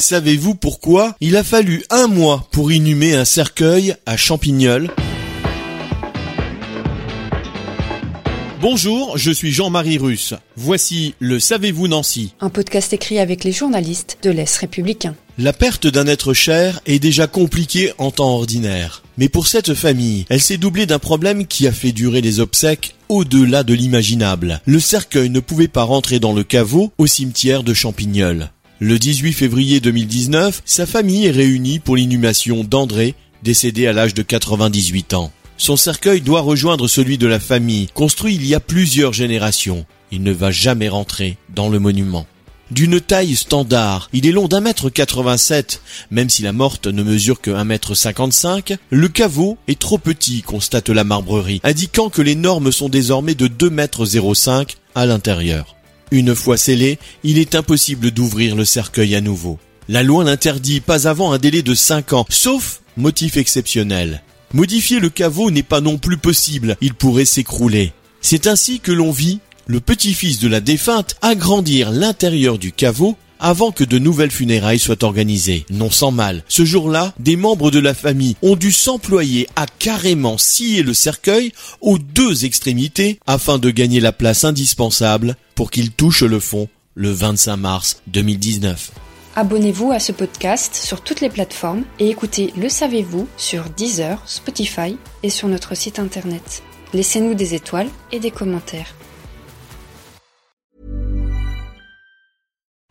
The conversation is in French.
Savez-vous pourquoi il a fallu un mois pour inhumer un cercueil à Champignol? Bonjour, je suis Jean-Marie Russe. Voici le Savez-vous Nancy Un podcast écrit avec les journalistes de l'Est républicain. La perte d'un être cher est déjà compliquée en temps ordinaire. Mais pour cette famille, elle s'est doublée d'un problème qui a fait durer les obsèques au-delà de l'imaginable. Le cercueil ne pouvait pas rentrer dans le caveau au cimetière de Champignol. Le 18 février 2019, sa famille est réunie pour l'inhumation d'André, décédé à l'âge de 98 ans. Son cercueil doit rejoindre celui de la famille, construit il y a plusieurs générations. Il ne va jamais rentrer dans le monument. D'une taille standard, il est long d'un mètre 87, même si la morte ne mesure que 1 mètre 55, le caveau est trop petit, constate la marbrerie, indiquant que les normes sont désormais de 2 mètres 05 à l'intérieur. Une fois scellé, il est impossible d'ouvrir le cercueil à nouveau. La loi l'interdit pas avant un délai de 5 ans, sauf motif exceptionnel. Modifier le caveau n'est pas non plus possible, il pourrait s'écrouler. C'est ainsi que l'on vit le petit-fils de la défunte agrandir l'intérieur du caveau avant que de nouvelles funérailles soient organisées. Non sans mal, ce jour-là, des membres de la famille ont dû s'employer à carrément scier le cercueil aux deux extrémités afin de gagner la place indispensable pour qu'il touche le fond le 25 mars 2019. Abonnez-vous à ce podcast sur toutes les plateformes et écoutez Le Savez-vous sur Deezer, Spotify et sur notre site internet. Laissez-nous des étoiles et des commentaires.